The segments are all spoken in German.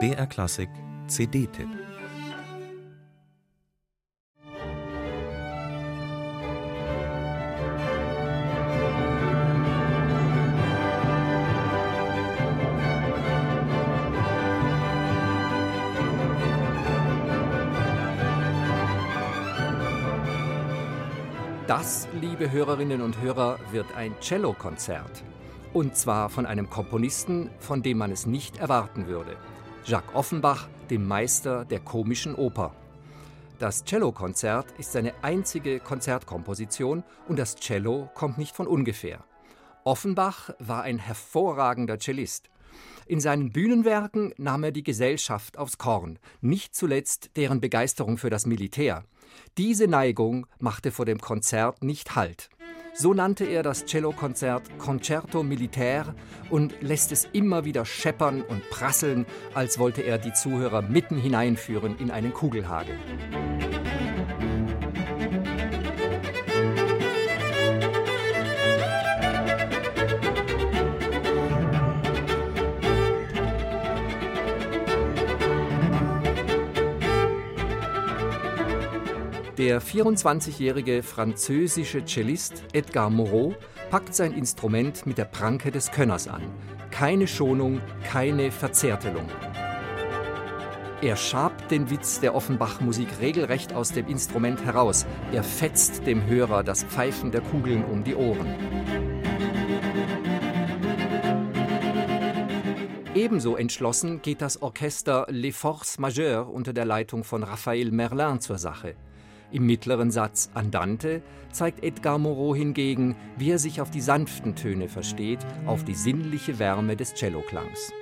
BR Klassik CD-Tipp Das, liebe Hörerinnen und Hörer, wird ein Cellokonzert. Und zwar von einem Komponisten, von dem man es nicht erwarten würde. Jacques Offenbach, dem Meister der komischen Oper. Das Cellokonzert ist seine einzige Konzertkomposition und das Cello kommt nicht von ungefähr. Offenbach war ein hervorragender Cellist. In seinen Bühnenwerken nahm er die Gesellschaft aufs Korn, nicht zuletzt deren Begeisterung für das Militär. Diese Neigung machte vor dem Konzert nicht Halt. So nannte er das Cellokonzert Concerto Militaire und lässt es immer wieder scheppern und prasseln, als wollte er die Zuhörer mitten hineinführen in einen Kugelhagel. Der 24-jährige französische Cellist Edgar Moreau packt sein Instrument mit der Pranke des Könners an. Keine Schonung, keine Verzärtelung. Er schabt den Witz der Offenbach-Musik regelrecht aus dem Instrument heraus. Er fetzt dem Hörer das Pfeifen der Kugeln um die Ohren. Ebenso entschlossen geht das Orchester Les Forces Majeures unter der Leitung von Raphael Merlin zur Sache. Im mittleren Satz Andante zeigt Edgar Moreau hingegen, wie er sich auf die sanften Töne versteht, auf die sinnliche Wärme des Celloklangs.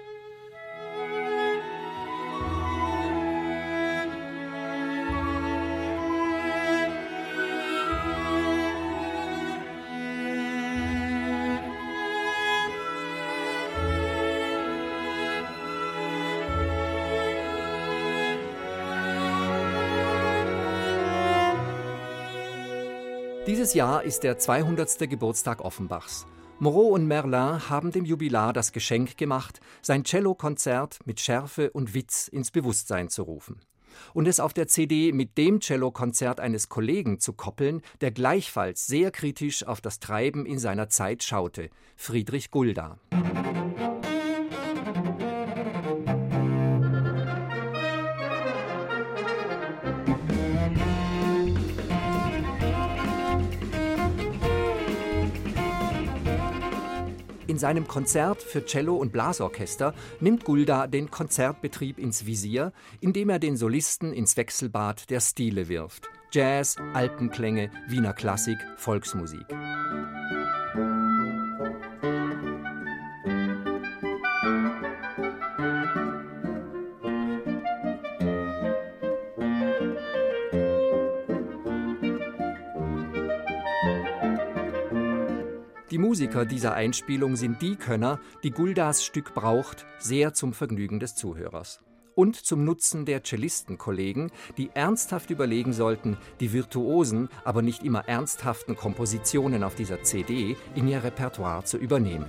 Dieses Jahr ist der 200. Geburtstag Offenbachs. Moreau und Merlin haben dem Jubilar das Geschenk gemacht, sein Cellokonzert mit Schärfe und Witz ins Bewusstsein zu rufen. Und es auf der CD mit dem Cellokonzert eines Kollegen zu koppeln, der gleichfalls sehr kritisch auf das Treiben in seiner Zeit schaute, Friedrich Gulda. Seinem Konzert für Cello und Blasorchester nimmt Gulda den Konzertbetrieb ins Visier, indem er den Solisten ins Wechselbad der Stile wirft. Jazz, Alpenklänge, Wiener Klassik, Volksmusik. Die Musiker dieser Einspielung sind die Könner, die Guldas Stück braucht, sehr zum Vergnügen des Zuhörers. Und zum Nutzen der Cellistenkollegen, die ernsthaft überlegen sollten, die virtuosen, aber nicht immer ernsthaften Kompositionen auf dieser CD in ihr Repertoire zu übernehmen.